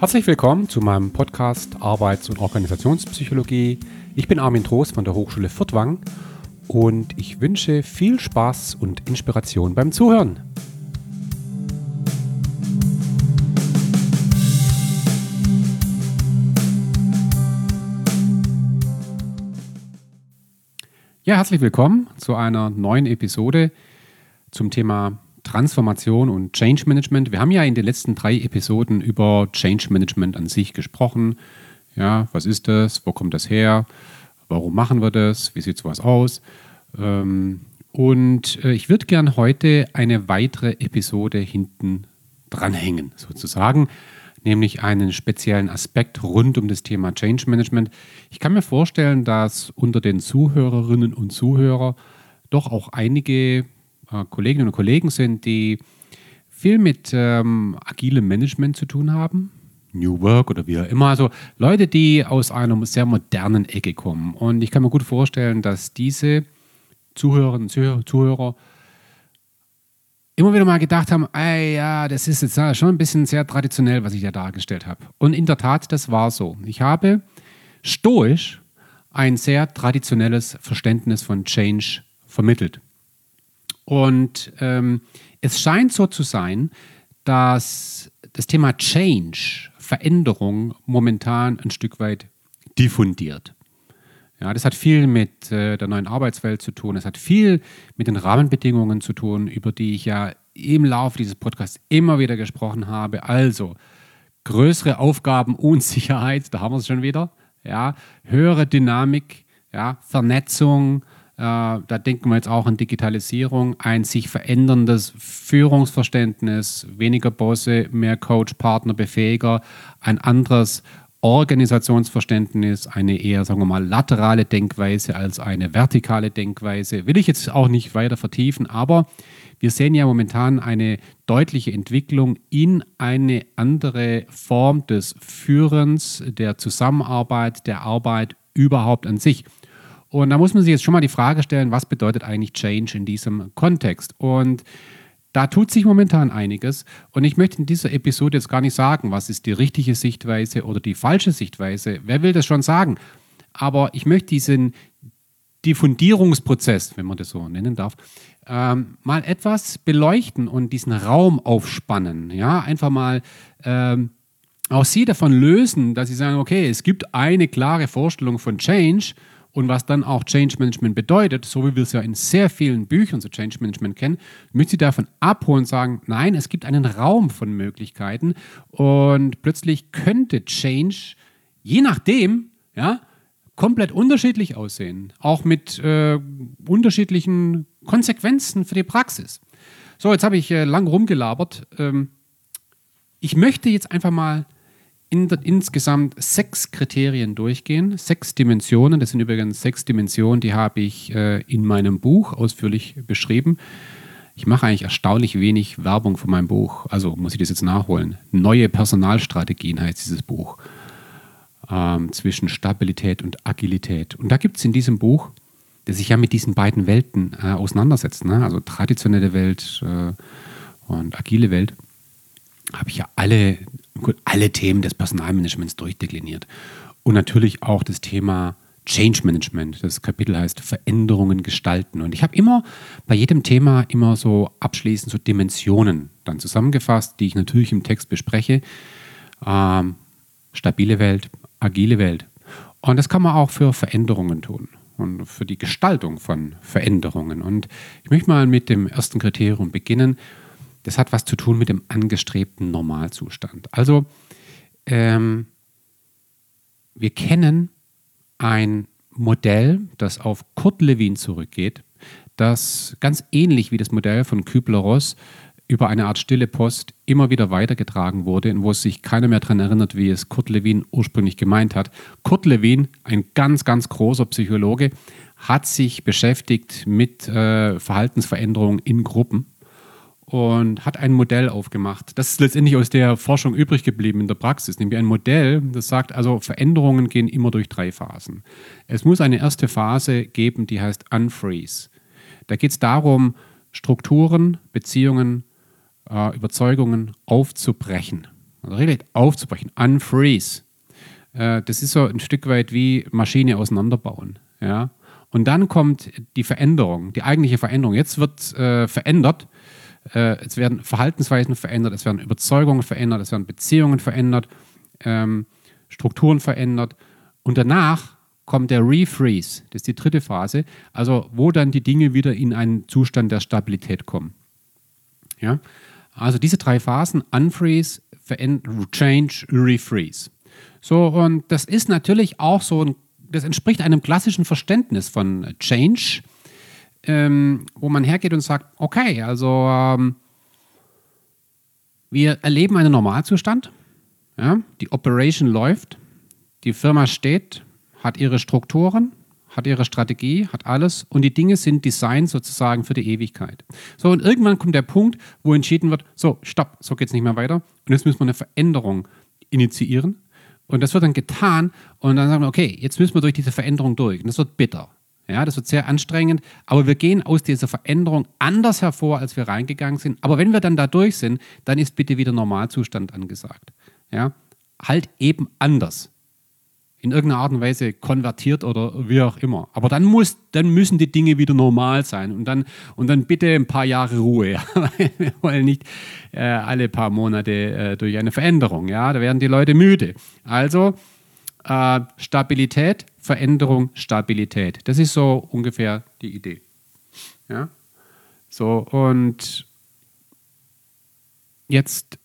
Herzlich willkommen zu meinem Podcast Arbeits- und Organisationspsychologie. Ich bin Armin Trost von der Hochschule Furtwang und ich wünsche viel Spaß und Inspiration beim Zuhören. Ja, herzlich willkommen zu einer neuen Episode zum Thema Transformation und Change Management. Wir haben ja in den letzten drei Episoden über Change Management an sich gesprochen. Ja, was ist das? Wo kommt das her? Warum machen wir das? Wie sieht sowas aus? Ähm, und äh, ich würde gern heute eine weitere Episode hinten dranhängen, sozusagen, nämlich einen speziellen Aspekt rund um das Thema Change Management. Ich kann mir vorstellen, dass unter den Zuhörerinnen und Zuhörern doch auch einige äh, Kolleginnen und Kollegen sind, die viel mit ähm, agilem Management zu tun haben. New Work oder wie auch immer. Also Leute, die aus einer sehr modernen Ecke kommen. Und ich kann mir gut vorstellen, dass diese Zuhörerinnen und Zuhörer immer wieder mal gedacht haben, ey, ja, das ist jetzt schon ein bisschen sehr traditionell, was ich da dargestellt habe. Und in der Tat, das war so. Ich habe stoisch ein sehr traditionelles Verständnis von Change vermittelt. Und ähm, es scheint so zu sein, dass das Thema Change, Veränderung, momentan ein Stück weit diffundiert. Ja, das hat viel mit äh, der neuen Arbeitswelt zu tun. Es hat viel mit den Rahmenbedingungen zu tun, über die ich ja im Laufe dieses Podcasts immer wieder gesprochen habe. Also größere Aufgaben, Unsicherheit, da haben wir es schon wieder. Ja, höhere Dynamik, ja, Vernetzung, da denken wir jetzt auch an Digitalisierung, ein sich veränderndes Führungsverständnis, weniger Bosse, mehr Coach, Partner, Befähiger, ein anderes Organisationsverständnis, eine eher, sagen wir mal, laterale Denkweise als eine vertikale Denkweise. Will ich jetzt auch nicht weiter vertiefen, aber wir sehen ja momentan eine deutliche Entwicklung in eine andere Form des Führens, der Zusammenarbeit, der Arbeit überhaupt an sich. Und da muss man sich jetzt schon mal die Frage stellen, was bedeutet eigentlich Change in diesem Kontext? Und da tut sich momentan einiges. Und ich möchte in dieser Episode jetzt gar nicht sagen, was ist die richtige Sichtweise oder die falsche Sichtweise. Wer will das schon sagen? Aber ich möchte diesen Diffundierungsprozess, wenn man das so nennen darf, ähm, mal etwas beleuchten und diesen Raum aufspannen. Ja, einfach mal ähm, auch Sie davon lösen, dass Sie sagen, okay, es gibt eine klare Vorstellung von Change und was dann auch Change Management bedeutet, so wie wir es ja in sehr vielen Büchern zu Change Management kennen, möchte sie davon abholen und sagen, nein, es gibt einen Raum von Möglichkeiten und plötzlich könnte Change, je nachdem, ja, komplett unterschiedlich aussehen, auch mit äh, unterschiedlichen Konsequenzen für die Praxis. So, jetzt habe ich äh, lang rumgelabert. Ähm, ich möchte jetzt einfach mal in, insgesamt sechs Kriterien durchgehen, sechs Dimensionen. Das sind übrigens sechs Dimensionen, die habe ich äh, in meinem Buch ausführlich beschrieben. Ich mache eigentlich erstaunlich wenig Werbung für mein Buch, also muss ich das jetzt nachholen. Neue Personalstrategien heißt dieses Buch. Ähm, zwischen Stabilität und Agilität. Und da gibt es in diesem Buch, das sich ja mit diesen beiden Welten äh, auseinandersetzt, ne? also traditionelle Welt äh, und agile Welt, habe ich ja alle alle Themen des Personalmanagements durchdekliniert. Und natürlich auch das Thema Change Management. Das Kapitel heißt Veränderungen gestalten. Und ich habe immer bei jedem Thema immer so abschließend so Dimensionen dann zusammengefasst, die ich natürlich im Text bespreche. Ähm, stabile Welt, agile Welt. Und das kann man auch für Veränderungen tun und für die Gestaltung von Veränderungen. Und ich möchte mal mit dem ersten Kriterium beginnen. Das hat was zu tun mit dem angestrebten Normalzustand. Also, ähm, wir kennen ein Modell, das auf Kurt Lewin zurückgeht, das ganz ähnlich wie das Modell von Kübler-Ross über eine Art stille Post immer wieder weitergetragen wurde und wo sich keiner mehr daran erinnert, wie es Kurt Lewin ursprünglich gemeint hat. Kurt Lewin, ein ganz, ganz großer Psychologe, hat sich beschäftigt mit äh, Verhaltensveränderungen in Gruppen und hat ein Modell aufgemacht. Das ist letztendlich aus der Forschung übrig geblieben in der Praxis, nämlich ein Modell, das sagt, also Veränderungen gehen immer durch drei Phasen. Es muss eine erste Phase geben, die heißt Unfreeze. Da geht es darum, Strukturen, Beziehungen, äh, Überzeugungen aufzubrechen. also regelrecht aufzubrechen, unfreeze. Äh, das ist so ein Stück weit wie Maschine auseinanderbauen. Ja? Und dann kommt die Veränderung, die eigentliche Veränderung. Jetzt wird äh, verändert, äh, es werden Verhaltensweisen verändert, es werden Überzeugungen verändert, es werden Beziehungen verändert, ähm, Strukturen verändert. Und danach kommt der Refreeze, das ist die dritte Phase, also wo dann die Dinge wieder in einen Zustand der Stabilität kommen. Ja? Also diese drei Phasen, Unfreeze, Change, Refreeze. So, und das ist natürlich auch so ein, das entspricht einem klassischen Verständnis von Change, ähm, wo man hergeht und sagt, okay, also ähm, wir erleben einen Normalzustand, ja, die Operation läuft, die Firma steht, hat ihre Strukturen, hat ihre Strategie, hat alles und die Dinge sind designt sozusagen für die Ewigkeit. So, und irgendwann kommt der Punkt, wo entschieden wird, so, stopp, so geht es nicht mehr weiter und jetzt müssen wir eine Veränderung initiieren und das wird dann getan und dann sagen wir, okay, jetzt müssen wir durch diese Veränderung durch. Und das wird bitter. Ja, das wird sehr anstrengend, aber wir gehen aus dieser Veränderung anders hervor, als wir reingegangen sind. Aber wenn wir dann da durch sind, dann ist bitte wieder Normalzustand angesagt. Ja, halt eben anders in irgendeiner Art und Weise konvertiert oder wie auch immer. Aber dann, muss, dann müssen die Dinge wieder normal sein und dann, und dann bitte ein paar Jahre Ruhe. Wir wollen nicht äh, alle paar Monate äh, durch eine Veränderung. Ja? Da werden die Leute müde. Also äh, Stabilität, Veränderung, Stabilität. Das ist so ungefähr die Idee. Ja? So, und jetzt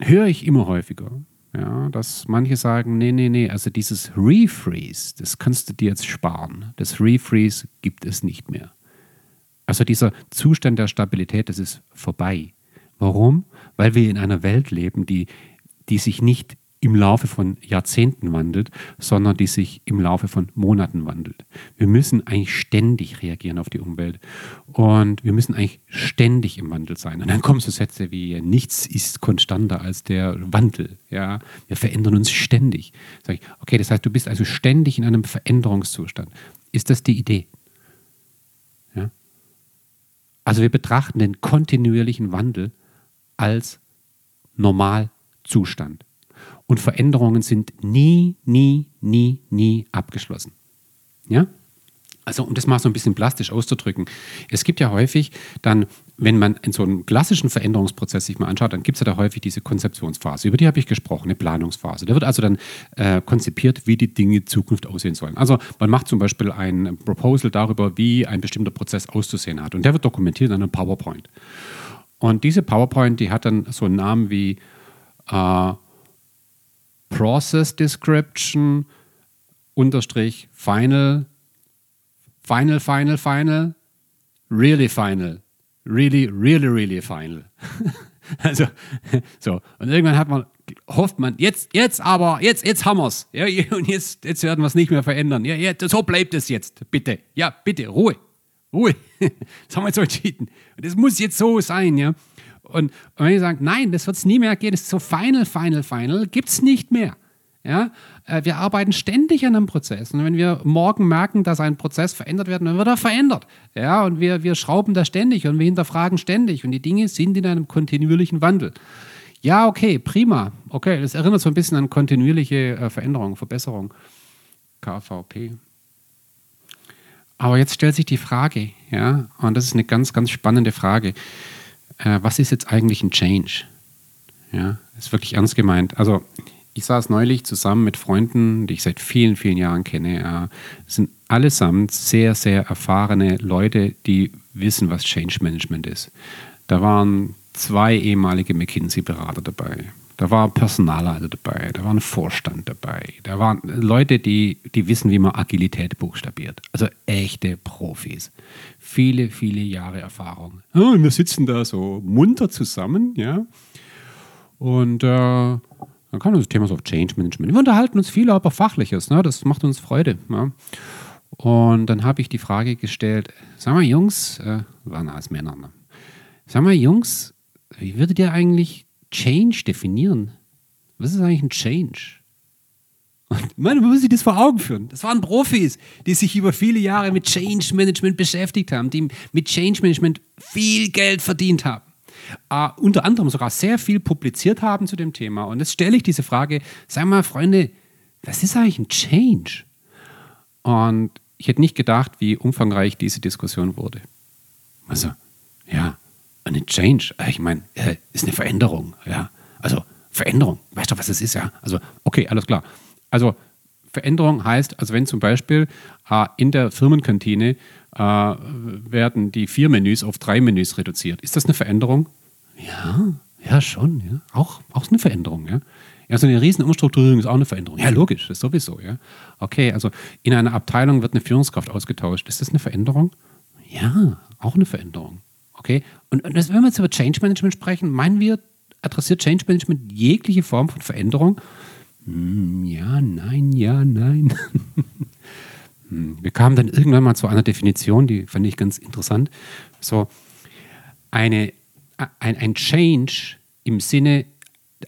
höre ich immer häufiger, ja, dass manche sagen, nee, nee, nee, also dieses Refreeze, das kannst du dir jetzt sparen. Das Refreeze gibt es nicht mehr. Also dieser Zustand der Stabilität, das ist vorbei. Warum? Weil wir in einer Welt leben, die, die sich nicht im Laufe von Jahrzehnten wandelt, sondern die sich im Laufe von Monaten wandelt. Wir müssen eigentlich ständig reagieren auf die Umwelt und wir müssen eigentlich ständig im Wandel sein. Und dann kommen so Sätze wie nichts ist konstanter als der Wandel. Ja, wir verändern uns ständig. Sag ich, okay, das heißt, du bist also ständig in einem Veränderungszustand. Ist das die Idee? Ja? Also wir betrachten den kontinuierlichen Wandel als Normalzustand. Und Veränderungen sind nie, nie, nie, nie abgeschlossen. Ja? Also, um das mal so ein bisschen plastisch auszudrücken, es gibt ja häufig dann, wenn man in so einem klassischen Veränderungsprozess sich mal anschaut, dann gibt es ja da häufig diese Konzeptionsphase, über die habe ich gesprochen, eine Planungsphase. Da wird also dann äh, konzipiert, wie die Dinge in Zukunft aussehen sollen. Also man macht zum Beispiel ein Proposal darüber, wie ein bestimmter Prozess auszusehen hat. Und der wird dokumentiert in einem PowerPoint. Und diese PowerPoint, die hat dann so einen Namen wie äh, Process Description unterstrich Final, Final, Final, Final, Really Final, Really, Really, Really Final. also, so. Und irgendwann hat man, hofft man, jetzt, jetzt aber, jetzt, jetzt haben wir es. Ja, und jetzt, jetzt werden wir es nicht mehr verändern. Ja, ja, so bleibt es jetzt, bitte. Ja, bitte, Ruhe. Ruhe. Das haben wir jetzt so entschieden. Und das muss jetzt so sein, ja. Und, und wenn ich sage, nein, das wird es nie mehr gehen, das ist so Final, Final, Final, gibt es nicht mehr. Ja? Äh, wir arbeiten ständig an einem Prozess. Und wenn wir morgen merken, dass ein Prozess verändert wird, dann wird er verändert. Ja? Und wir, wir schrauben da ständig und wir hinterfragen ständig. Und die Dinge sind in einem kontinuierlichen Wandel. Ja, okay, prima. Okay, das erinnert so ein bisschen an kontinuierliche äh, Veränderung, Verbesserung. KVP. Aber jetzt stellt sich die Frage, ja, und das ist eine ganz, ganz spannende Frage äh, was ist jetzt eigentlich ein Change? Ja, ist wirklich ernst gemeint. Also ich saß neulich zusammen mit Freunden, die ich seit vielen, vielen Jahren kenne. Äh, sind allesamt sehr, sehr erfahrene Leute, die wissen, was Change Management ist. Da waren zwei ehemalige McKinsey-Berater dabei. Da war Personalleiter dabei, da war ein Vorstand dabei, da waren Leute, die, die wissen, wie man Agilität buchstabiert. Also echte Profis. Viele, viele Jahre Erfahrung. Und wir sitzen da so munter zusammen, ja. Und äh, dann kam das Thema so Change Management. Wir unterhalten uns viel über Fachliches, ne? das macht uns Freude. Ja. Und dann habe ich die Frage gestellt: Sag mal, Jungs, äh, waren alles Männer, ne? Sag mal, Jungs, wie würdet ihr eigentlich Change definieren. Was ist eigentlich ein Change? Und man muss sich das vor Augen führen. Das waren Profis, die sich über viele Jahre mit Change Management beschäftigt haben, die mit Change Management viel Geld verdient haben. äh, unter anderem sogar sehr viel publiziert haben zu dem Thema. Und jetzt stelle ich diese Frage, sag mal, Freunde, was ist eigentlich ein Change? Und ich hätte nicht gedacht, wie umfangreich diese Diskussion wurde. Also, eine Change, äh, ich meine, äh, ist eine Veränderung, ja. Also, Veränderung, weißt du, was es ist, ja? Also, okay, alles klar. Also, Veränderung heißt, also wenn zum Beispiel äh, in der Firmenkantine äh, werden die vier Menüs auf drei Menüs reduziert. Ist das eine Veränderung? Ja, ja, schon. Ja. Auch, auch eine Veränderung. Ja. ja, so eine riesen Umstrukturierung ist auch eine Veränderung. Ja, logisch, das sowieso. Ja. Okay, also in einer Abteilung wird eine Führungskraft ausgetauscht. Ist das eine Veränderung? Ja, auch eine Veränderung. Okay, und, und wenn wir jetzt über Change Management sprechen, meinen wir, adressiert Change Management jegliche Form von Veränderung? Hm, ja, nein, ja, nein. Hm, wir kamen dann irgendwann mal zu einer Definition, die fand ich ganz interessant. So, eine, ein, ein Change im Sinne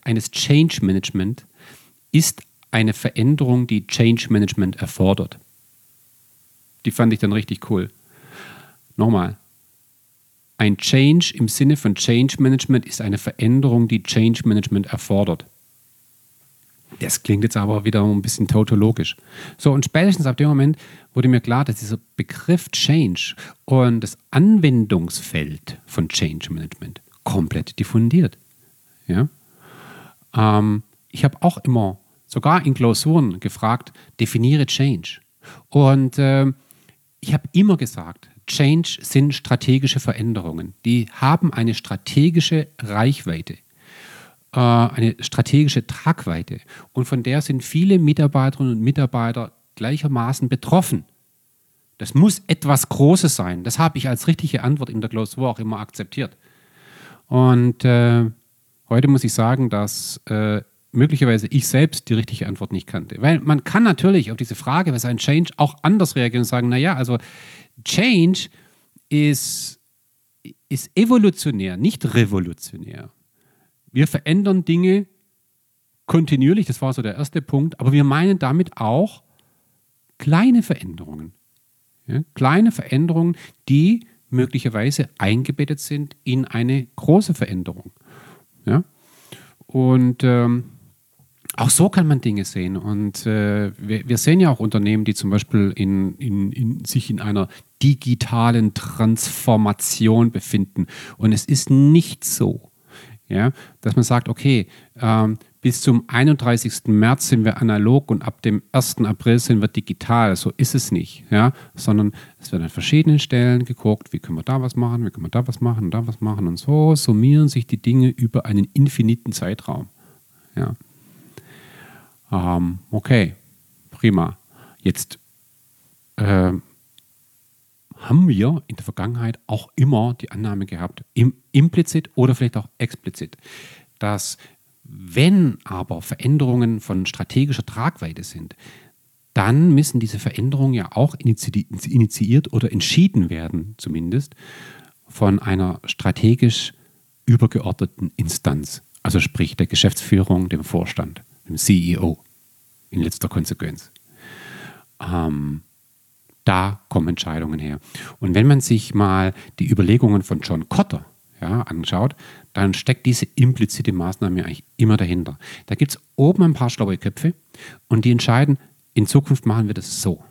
eines Change Management ist eine Veränderung, die Change Management erfordert. Die fand ich dann richtig cool. Nochmal. Ein Change im Sinne von Change Management ist eine Veränderung, die Change Management erfordert. Das klingt jetzt aber wieder ein bisschen tautologisch. So, und spätestens ab dem Moment wurde mir klar, dass dieser Begriff Change und das Anwendungsfeld von Change Management komplett diffundiert. Ja? Ähm, ich habe auch immer, sogar in Klausuren, gefragt, definiere Change. Und äh, ich habe immer gesagt, Change sind strategische Veränderungen. Die haben eine strategische Reichweite. Äh, eine strategische Tragweite. Und von der sind viele Mitarbeiterinnen und Mitarbeiter gleichermaßen betroffen. Das muss etwas Großes sein. Das habe ich als richtige Antwort in der Klausur auch immer akzeptiert. Und äh, heute muss ich sagen, dass äh, möglicherweise ich selbst die richtige Antwort nicht kannte. Weil man kann natürlich auf diese Frage, was ein Change, auch anders reagieren und sagen, naja, also Change ist, ist evolutionär, nicht revolutionär. Wir verändern Dinge kontinuierlich, das war so der erste Punkt, aber wir meinen damit auch kleine Veränderungen. Ja, kleine Veränderungen, die möglicherweise eingebettet sind in eine große Veränderung. Ja? Und ähm, auch so kann man Dinge sehen. Und äh, wir, wir, sehen ja auch Unternehmen, die zum Beispiel in, in, in, sich in einer digitalen Transformation befinden. Und es ist nicht so, ja, dass man sagt, okay, ähm, bis zum 31. März sind wir analog und ab dem 1. April sind wir digital. So ist es nicht, ja, sondern es wird an verschiedenen Stellen geguckt, wie können wir da was machen, wie können wir da was machen da was machen und so summieren sich die Dinge über einen infiniten Zeitraum. Ja. Ähm, okay, prima. Jetzt äh, haben wir in der Vergangenheit auch immer die Annahme gehabt, im, implizit oder vielleicht auch explizit, dass wenn aber Veränderungen von strategischer Tragweite sind, dann müssen diese Veränderungen ja auch initiiert oder entschieden werden, zumindest von einer strategisch übergeordneten Instanz, also sprich der Geschäftsführung, dem Vorstand, dem CEO in letzter Konsequenz. Ähm, da kommen Entscheidungen her. Und wenn man sich mal die Überlegungen von John Cotter ja, anschaut, dann steckt diese implizite Maßnahme eigentlich immer dahinter. Da gibt es oben ein paar schlaue Köpfe und die entscheiden, in Zukunft machen wir das so.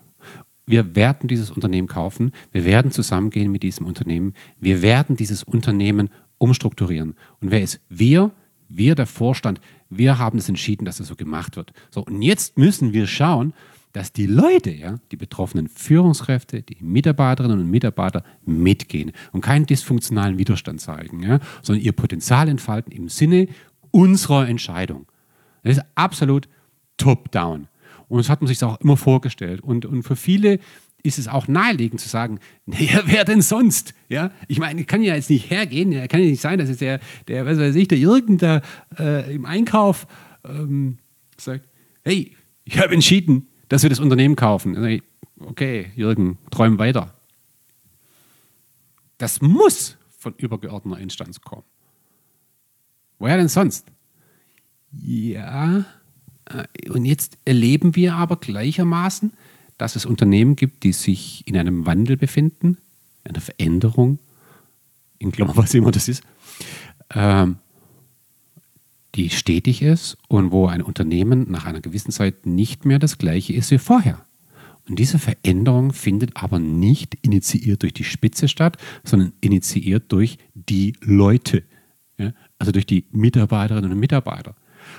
Wir werden dieses Unternehmen kaufen, wir werden zusammengehen mit diesem Unternehmen, wir werden dieses Unternehmen umstrukturieren. Und wer ist wir? Wir, der Vorstand, wir haben es entschieden, dass es so gemacht wird. So, und jetzt müssen wir schauen, dass die Leute, ja, die betroffenen Führungskräfte, die Mitarbeiterinnen und Mitarbeiter mitgehen und keinen dysfunktionalen Widerstand zeigen, ja, sondern ihr Potenzial entfalten im Sinne unserer Entscheidung. Das ist absolut top-down. Und das hat man sich auch immer vorgestellt. Und, und für viele ist es auch naheliegend zu sagen, naja, wer denn sonst? Ja, ich meine, ich kann ja jetzt nicht hergehen, ja, kann ja nicht sein, dass jetzt der, der was weiß ich, der irgendein äh, im Einkauf ähm, sagt, hey, ich habe entschieden, dass wir das Unternehmen kaufen. Okay, Jürgen, träum weiter. Das muss von übergeordneter Instanz kommen. Woher denn sonst? Ja, äh, und jetzt erleben wir aber gleichermaßen, dass es Unternehmen gibt, die sich in einem Wandel befinden, einer Veränderung, in Klammer, was immer das ist, ähm, die stetig ist und wo ein Unternehmen nach einer gewissen Zeit nicht mehr das gleiche ist wie vorher. Und diese Veränderung findet aber nicht initiiert durch die Spitze statt, sondern initiiert durch die Leute, ja? also durch die Mitarbeiterinnen und Mitarbeiter.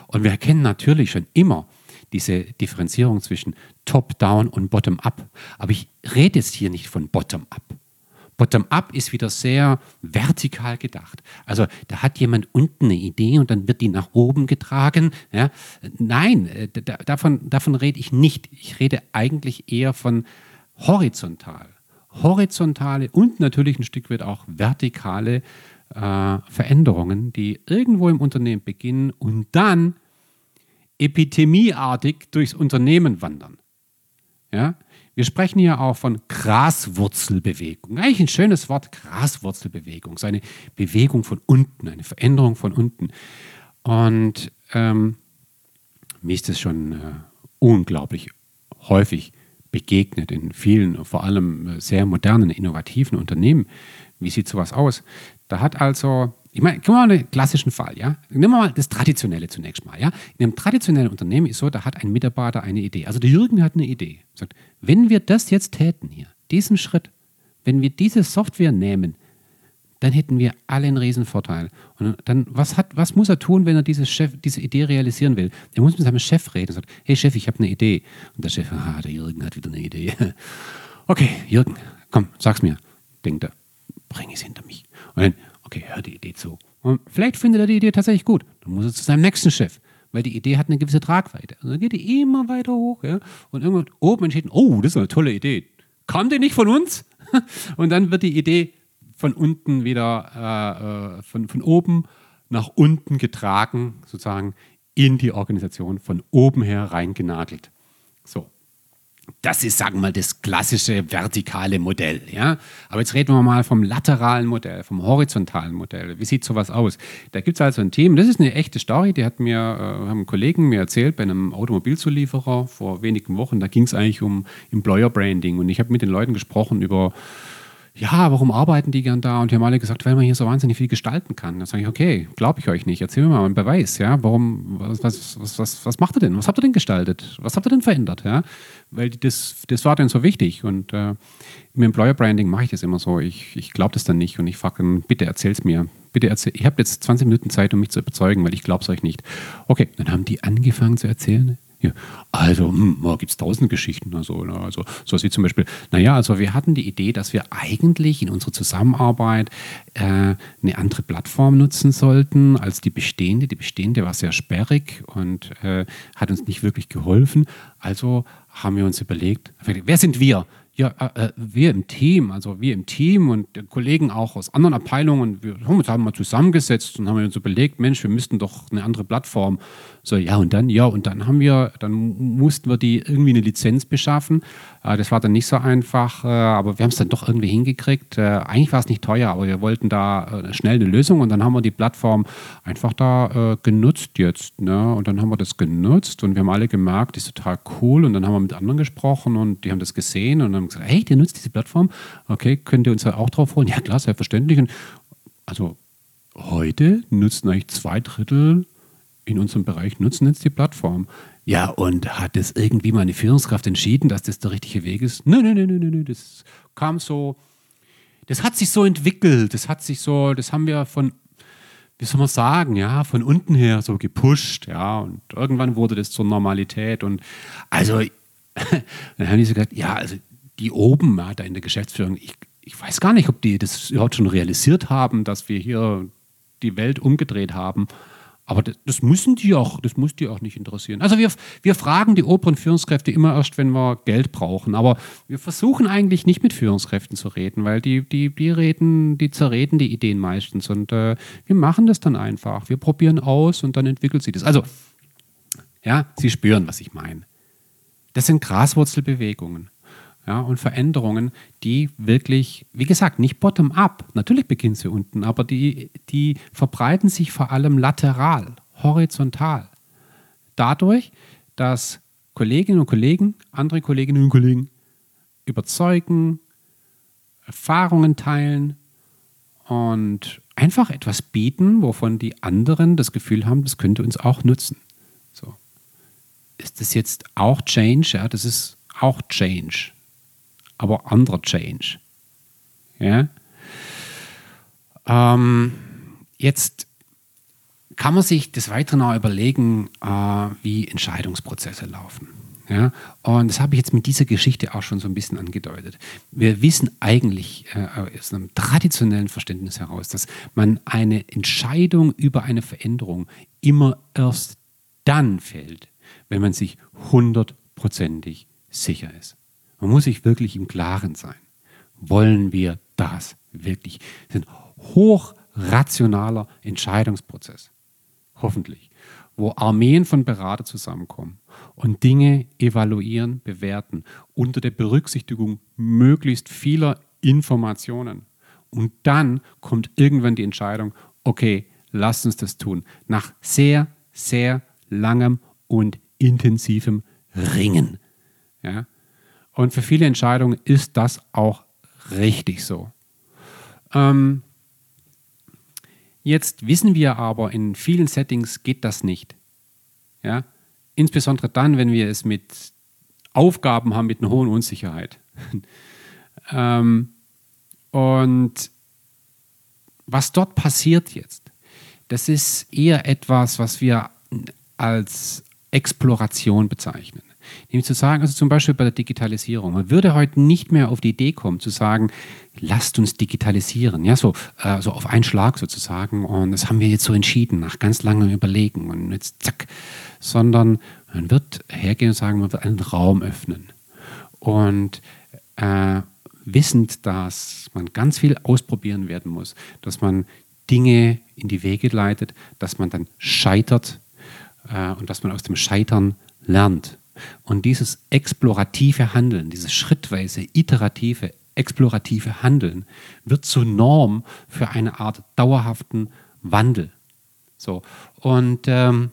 Und wir erkennen natürlich schon immer diese Differenzierung zwischen Top-Down und Bottom-Up. Aber ich rede jetzt hier nicht von Bottom-Up. Bottom-up ist wieder sehr vertikal gedacht. Also da hat jemand unten eine Idee und dann wird die nach oben getragen. Ja? Nein, äh, davon, davon rede ich nicht. Ich rede eigentlich eher von horizontal. Horizontale und natürlich ein Stück weit auch vertikale äh, Veränderungen, die irgendwo im Unternehmen beginnen und dann epidemieartig durchs Unternehmen wandern. Ja? Wir sprechen hier auch von Graswurzelbewegung. Eigentlich ein schönes Wort, Graswurzelbewegung. So eine Bewegung von unten, eine Veränderung von unten. Und ähm, mir ist das schon äh, unglaublich häufig begegnet in vielen, vor allem äh, sehr modernen, innovativen Unternehmen. Wie sieht sowas aus? Da hat also ich meine, guck mal einen klassischen Fall, ja. Nehmen wir mal das Traditionelle zunächst mal, ja. In einem traditionellen Unternehmen ist so, da hat ein Mitarbeiter eine Idee. Also der Jürgen hat eine Idee. Sagt, wenn wir das jetzt täten hier, diesen Schritt, wenn wir diese Software nehmen, dann hätten wir alle einen Riesenvorteil. Und dann, was, hat, was muss er tun, wenn er diese, Chef, diese Idee realisieren will? Er muss mit seinem Chef reden und sagt, hey Chef, ich habe eine Idee. Und der Chef, ah, der Jürgen hat wieder eine Idee. okay, Jürgen, komm, sag's mir. Denkt er, bring es hinter mich. Und dann, okay, hör die Idee zu. Und vielleicht findet er die Idee tatsächlich gut. Dann muss er zu seinem nächsten Chef, weil die Idee hat eine gewisse Tragweite. Und dann geht die immer weiter hoch. Ja? Und irgendwann oben entschieden, oh, das ist eine tolle Idee. Kam die nicht von uns? Und dann wird die Idee von unten wieder, äh, äh, von, von oben nach unten getragen, sozusagen in die Organisation, von oben her reingenagelt. So. Das ist, sagen wir mal, das klassische vertikale Modell. Ja? Aber jetzt reden wir mal vom lateralen Modell, vom horizontalen Modell. Wie sieht sowas aus? Da gibt es also ein Team, das ist eine echte Story, die hat mir, äh, haben Kollegen mir erzählt bei einem Automobilzulieferer vor wenigen Wochen. Da ging es eigentlich um Employer Branding und ich habe mit den Leuten gesprochen über ja, warum arbeiten die gern da? Und die haben alle gesagt, weil man hier so wahnsinnig viel gestalten kann. Da sage ich, okay, glaube ich euch nicht. Erzähl mir mal einen Beweis, ja. Warum, was, was, was, was macht ihr denn? Was habt ihr denn gestaltet? Was habt ihr denn verändert, ja? Weil das, das war denn so wichtig. Und äh, im Employer Branding mache ich das immer so. Ich, ich glaube das dann nicht und ich frage dann, bitte erzähl's mir. Bitte erzähl, ich habe jetzt 20 Minuten Zeit, um mich zu überzeugen, weil ich glaube es euch nicht. Okay, dann haben die angefangen zu erzählen. Ja, also, hm, oh, gibt es tausend Geschichten. Also, also, so wie zum Beispiel, naja, also wir hatten die Idee, dass wir eigentlich in unserer Zusammenarbeit äh, eine andere Plattform nutzen sollten als die bestehende. Die bestehende war sehr sperrig und äh, hat uns nicht wirklich geholfen. Also haben wir uns überlegt, wer sind wir? Ja, äh, äh, wir im Team, also wir im Team und Kollegen auch aus anderen Abteilungen, wir haben uns mal zusammengesetzt und haben uns überlegt, Mensch, wir müssten doch eine andere Plattform. So, ja, und dann, ja, und dann haben wir, dann mussten wir die irgendwie eine Lizenz beschaffen. Äh, das war dann nicht so einfach, äh, aber wir haben es dann doch irgendwie hingekriegt. Äh, eigentlich war es nicht teuer, aber wir wollten da schnell eine Lösung und dann haben wir die Plattform einfach da genutzt jetzt. Ne? Und dann haben wir das genutzt und wir haben alle gemerkt, die ist total cool. Und dann haben wir mit anderen gesprochen und die haben das gesehen und haben gesagt, hey, ihr nutzt diese Plattform, okay, könnt ihr uns da auch drauf holen? Ja, klar, selbstverständlich. Und also heute nutzen eigentlich zwei Drittel in unserem Bereich nutzen jetzt die Plattform. Ja, und hat das irgendwie mal eine Führungskraft entschieden, dass das der richtige Weg ist? Nein, nein, nein, nein, nein, das kam so, das hat sich so entwickelt, das hat sich so, das haben wir von, wie soll man sagen, ja, von unten her so gepusht, ja, und irgendwann wurde das zur Normalität und also, dann haben die so gesagt, ja, also die oben ja, da in der Geschäftsführung, ich, ich weiß gar nicht, ob die das überhaupt schon realisiert haben, dass wir hier die Welt umgedreht haben. Aber das, das, müssen die auch, das muss die auch nicht interessieren. Also wir, wir fragen die oberen Führungskräfte immer erst, wenn wir Geld brauchen. Aber wir versuchen eigentlich nicht mit Führungskräften zu reden, weil die, die, die reden, die zerreden die Ideen meistens. Und äh, wir machen das dann einfach. Wir probieren aus und dann entwickelt sich das. Also, ja, Sie spüren, was ich meine. Das sind Graswurzelbewegungen ja, und Veränderungen, die wirklich, wie gesagt, nicht bottom-up, natürlich beginnen sie unten, aber die, die verbreiten sich vor allem lateral, horizontal. Dadurch, dass Kolleginnen und Kollegen, andere Kolleginnen und Kollegen überzeugen, Erfahrungen teilen und einfach etwas bieten, wovon die anderen das Gefühl haben, das könnte uns auch nutzen. So. Ist das jetzt auch Change? Ja, das ist auch Change, aber anderer Change. Ja. Ähm, jetzt kann man sich des Weiteren auch überlegen, äh, wie Entscheidungsprozesse laufen. Ja, und das habe ich jetzt mit dieser Geschichte auch schon so ein bisschen angedeutet. Wir wissen eigentlich äh, aus einem traditionellen Verständnis heraus, dass man eine Entscheidung über eine Veränderung immer erst dann fällt, wenn man sich hundertprozentig sicher ist. Man muss sich wirklich im Klaren sein. Wollen wir das wirklich? Das ist ein hochrationaler Entscheidungsprozess. Hoffentlich. Wo Armeen von Berater zusammenkommen und Dinge evaluieren, bewerten unter der Berücksichtigung möglichst vieler Informationen. Und dann kommt irgendwann die Entscheidung, okay, lasst uns das tun. Nach sehr, sehr langem und intensivem Ringen. Ja? Und für viele Entscheidungen ist das auch richtig so. Ähm, jetzt wissen wir aber, in vielen Settings geht das nicht. Ja? Insbesondere dann, wenn wir es mit Aufgaben haben mit einer hohen Unsicherheit. ähm, und was dort passiert jetzt, das ist eher etwas, was wir als Exploration bezeichnen. Nämlich zu sagen, also zum Beispiel bei der Digitalisierung, man würde heute nicht mehr auf die Idee kommen, zu sagen, lasst uns digitalisieren, ja, so, äh, so auf einen Schlag sozusagen. Und das haben wir jetzt so entschieden, nach ganz langem Überlegen und jetzt zack, sondern man wird hergehen und sagen, man wird einen Raum öffnen. Und äh, wissend, dass man ganz viel ausprobieren werden muss, dass man Dinge in die Wege leitet, dass man dann scheitert äh, und dass man aus dem Scheitern lernt. Und dieses explorative Handeln, dieses schrittweise, iterative, explorative Handeln wird zur Norm für eine Art dauerhaften Wandel. So. Und ähm,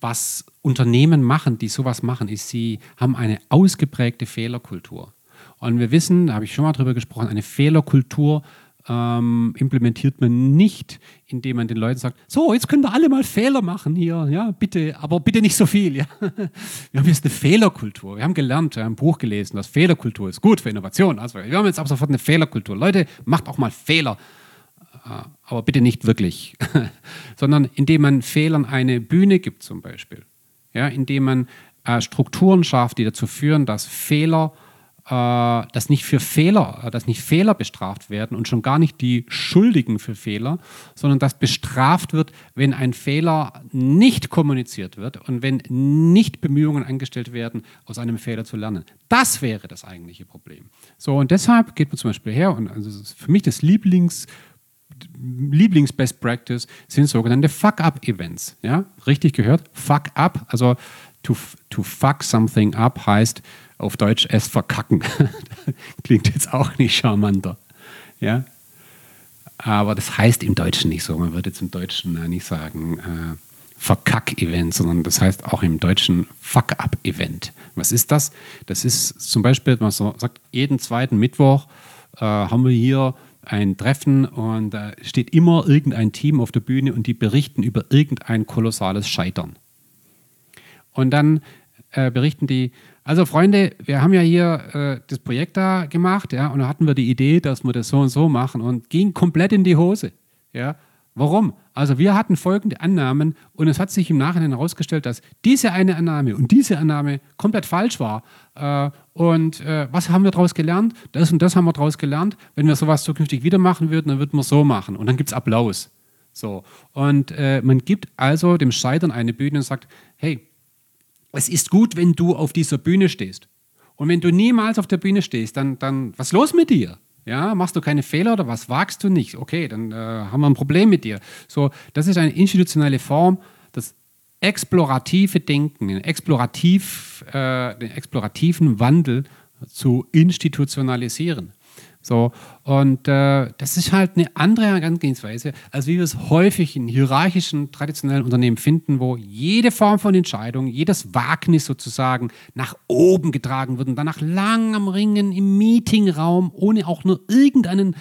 was Unternehmen machen, die sowas machen, ist, sie haben eine ausgeprägte Fehlerkultur. Und wir wissen, da habe ich schon mal drüber gesprochen, eine Fehlerkultur ähm, implementiert man nicht, indem man den Leuten sagt, so, jetzt könnt ihr alle mal Fehler machen hier, ja, bitte, aber bitte nicht so viel. Ja. Wir haben jetzt eine Fehlerkultur. Wir haben gelernt, wir haben ein Buch gelesen, dass Fehlerkultur ist gut für Innovation. Also wir haben jetzt ab sofort eine Fehlerkultur. Leute, macht auch mal Fehler. Äh, aber bitte nicht wirklich, sondern indem man Fehlern eine Bühne gibt zum Beispiel. Ja, indem man äh, Strukturen schafft, die dazu führen, dass Fehler äh, dass nicht für Fehler, äh, dass nicht Fehler bestraft werden und schon gar nicht die Schuldigen für Fehler, sondern dass bestraft wird, wenn ein Fehler nicht kommuniziert wird und wenn nicht Bemühungen angestellt werden, aus einem Fehler zu lernen. Das wäre das eigentliche Problem. So, und deshalb geht man zum Beispiel her und also für mich das Lieblings- Lieblings-Best Practice sind sogenannte Fuck-Up-Events. Ja, richtig gehört? Fuck-Up, also to, to fuck something up heißt, auf Deutsch es verkacken. Klingt jetzt auch nicht charmanter. Ja? Aber das heißt im Deutschen nicht so. Man würde jetzt im Deutschen äh, nicht sagen äh, Verkack-Event, sondern das heißt auch im Deutschen Fuck-Up-Event. Was ist das? Das ist zum Beispiel, man sagt, jeden zweiten Mittwoch äh, haben wir hier ein Treffen und da steht immer irgendein Team auf der Bühne und die berichten über irgendein kolossales Scheitern. Und dann äh, berichten die, also Freunde, wir haben ja hier äh, das Projekt da gemacht, ja, und da hatten wir die Idee, dass wir das so und so machen und ging komplett in die Hose. Ja. Warum? Also wir hatten folgende Annahmen und es hat sich im Nachhinein herausgestellt, dass diese eine Annahme und diese Annahme komplett falsch war. Äh, und äh, was haben wir daraus gelernt? Das und das haben wir daraus gelernt. Wenn wir sowas zukünftig wieder machen würden, dann würden wir so machen. Und dann gibt es Applaus. So. Und äh, man gibt also dem Scheitern eine Bühne und sagt, hey, es ist gut, wenn du auf dieser Bühne stehst. Und wenn du niemals auf der Bühne stehst, dann, dann was ist los mit dir? Ja, machst du keine Fehler oder was wagst du nicht? Okay, dann äh, haben wir ein Problem mit dir. So, das ist eine institutionelle Form, das explorative Denken, den, explorativ, äh, den explorativen Wandel zu institutionalisieren. So, und äh, das ist halt eine andere Herangehensweise, als wie wir es häufig in hierarchischen, traditionellen Unternehmen finden, wo jede Form von Entscheidung, jedes Wagnis sozusagen nach oben getragen wird und dann nach langem Ringen im Meetingraum, ohne auch nur irgendeinen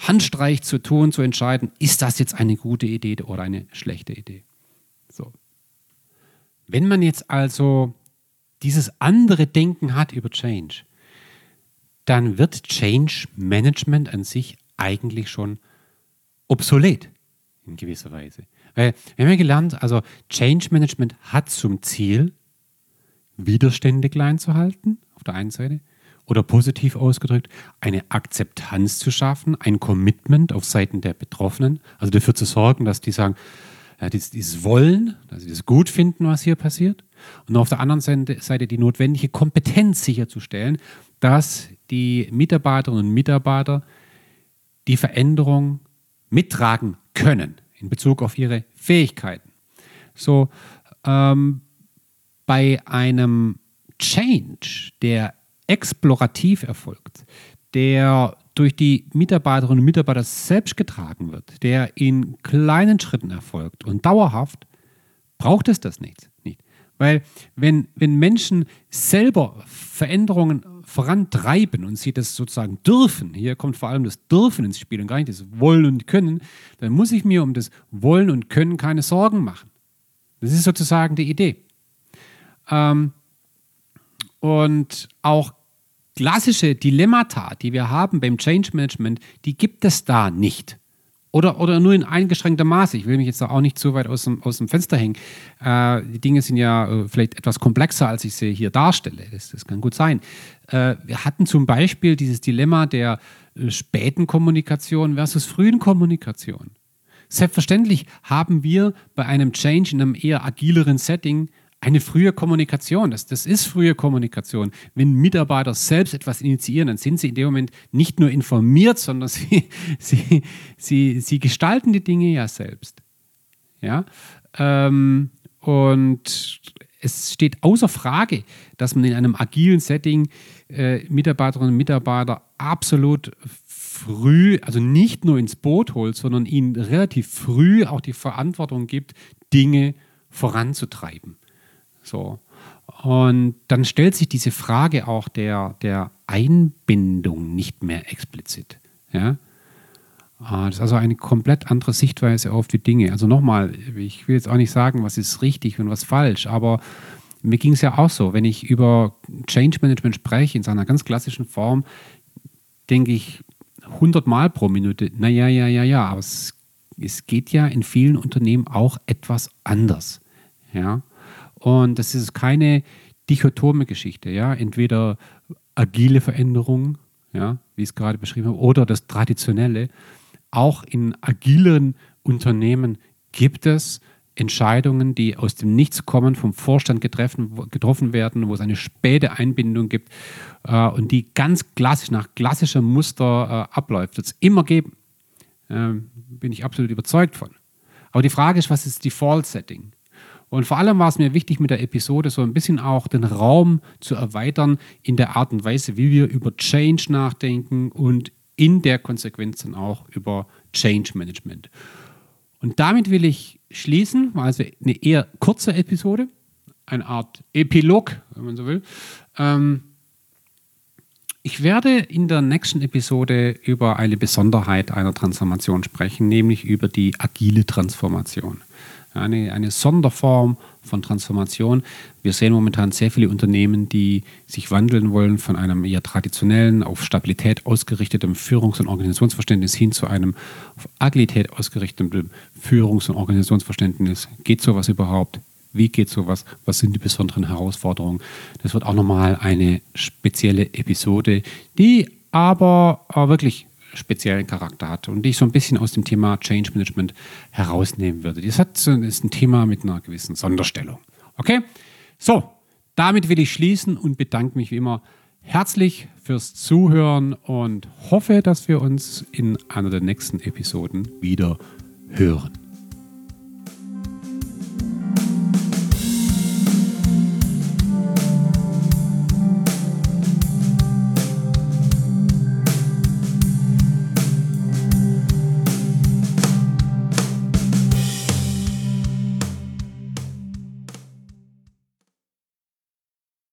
Handstreich zu tun, zu entscheiden, ist das jetzt eine gute Idee oder eine schlechte Idee. So. Wenn man jetzt also dieses andere Denken hat über Change, dann wird Change Management an sich eigentlich schon obsolet in gewisser Weise. Weil wir haben ja gelernt, also Change Management hat zum Ziel, Widerstände klein zu halten, auf der einen Seite, oder positiv ausgedrückt, eine Akzeptanz zu schaffen, ein Commitment auf Seiten der Betroffenen, also dafür zu sorgen, dass die sagen, ja, dieses, dieses Wollen, dass sie das gut finden, was hier passiert, und auf der anderen Seite die notwendige Kompetenz sicherzustellen, dass die Mitarbeiterinnen und Mitarbeiter die Veränderung mittragen können in Bezug auf ihre Fähigkeiten. So, ähm, bei einem Change, der explorativ erfolgt, der durch die Mitarbeiterinnen und Mitarbeiter selbst getragen wird, der in kleinen Schritten erfolgt und dauerhaft, braucht es das nicht. nicht. Weil wenn, wenn Menschen selber Veränderungen vorantreiben und sie das sozusagen dürfen, hier kommt vor allem das Dürfen ins Spiel und gar nicht das Wollen und Können, dann muss ich mir um das Wollen und Können keine Sorgen machen. Das ist sozusagen die Idee. Ähm, und auch klassische Dilemmata, die wir haben beim Change Management, die gibt es da nicht. Oder, oder nur in eingeschränkter Maße. Ich will mich jetzt auch nicht so weit aus dem, aus dem Fenster hängen. Äh, die Dinge sind ja äh, vielleicht etwas komplexer, als ich sie hier darstelle. Das, das kann gut sein. Äh, wir hatten zum Beispiel dieses Dilemma der äh, späten Kommunikation versus frühen Kommunikation. Selbstverständlich haben wir bei einem Change in einem eher agileren Setting eine frühe Kommunikation. Das, das ist frühe Kommunikation. Wenn Mitarbeiter selbst etwas initiieren, dann sind sie in dem Moment nicht nur informiert, sondern sie, sie, sie, sie gestalten die Dinge ja selbst. Ja? Ähm, und es steht außer Frage, dass man in einem agilen Setting äh, Mitarbeiterinnen und Mitarbeiter absolut früh, also nicht nur ins Boot holt, sondern ihnen relativ früh auch die Verantwortung gibt, Dinge voranzutreiben. So. Und dann stellt sich diese Frage auch der, der Einbindung nicht mehr explizit. Ja? Ah, das ist also eine komplett andere Sichtweise auf die Dinge. Also nochmal, ich will jetzt auch nicht sagen, was ist richtig und was falsch, aber mir ging es ja auch so, wenn ich über Change Management spreche in seiner ganz klassischen Form, denke ich 100 Mal pro Minute, naja, ja, ja, ja, aber es, es geht ja in vielen Unternehmen auch etwas anders. Ja? Und das ist keine dichotome Geschichte, ja. Entweder agile Veränderung, ja, wie ich es gerade beschrieben habe, oder das Traditionelle. Auch in agilen Unternehmen gibt es Entscheidungen, die aus dem Nichts kommen, vom Vorstand getreffen, getroffen werden, wo es eine späte Einbindung gibt äh, und die ganz klassisch nach klassischem Muster äh, abläuft. Wird es immer geben. Ähm, bin ich absolut überzeugt von. Aber die Frage ist, was ist Default-Setting? Und vor allem war es mir wichtig, mit der Episode so ein bisschen auch den Raum zu erweitern in der Art und Weise, wie wir über Change nachdenken und in der Konsequenz dann auch über Change Management. Und damit will ich schließen, also eine eher kurze Episode, eine Art Epilog, wenn man so will. Ähm, ich werde in der nächsten Episode über eine Besonderheit einer Transformation sprechen, nämlich über die agile Transformation eine, eine Sonderform von Transformation. Wir sehen momentan sehr viele Unternehmen, die sich wandeln wollen von einem eher traditionellen, auf Stabilität ausgerichteten Führungs- und Organisationsverständnis hin zu einem auf Agilität ausgerichteten Führungs- und Organisationsverständnis. Geht sowas überhaupt? Wie geht sowas? Was sind die besonderen Herausforderungen? Das wird auch nochmal eine spezielle Episode, die aber wirklich speziellen Charakter hat und die ich so ein bisschen aus dem Thema Change Management herausnehmen würde. Das, hat, ist ein Thema mit einer gewissen Sonderstellung. Okay? So, damit will ich schließen und bedanke mich wie immer herzlich fürs Zuhören und hoffe, dass wir uns in einer der nächsten Episoden wieder hören.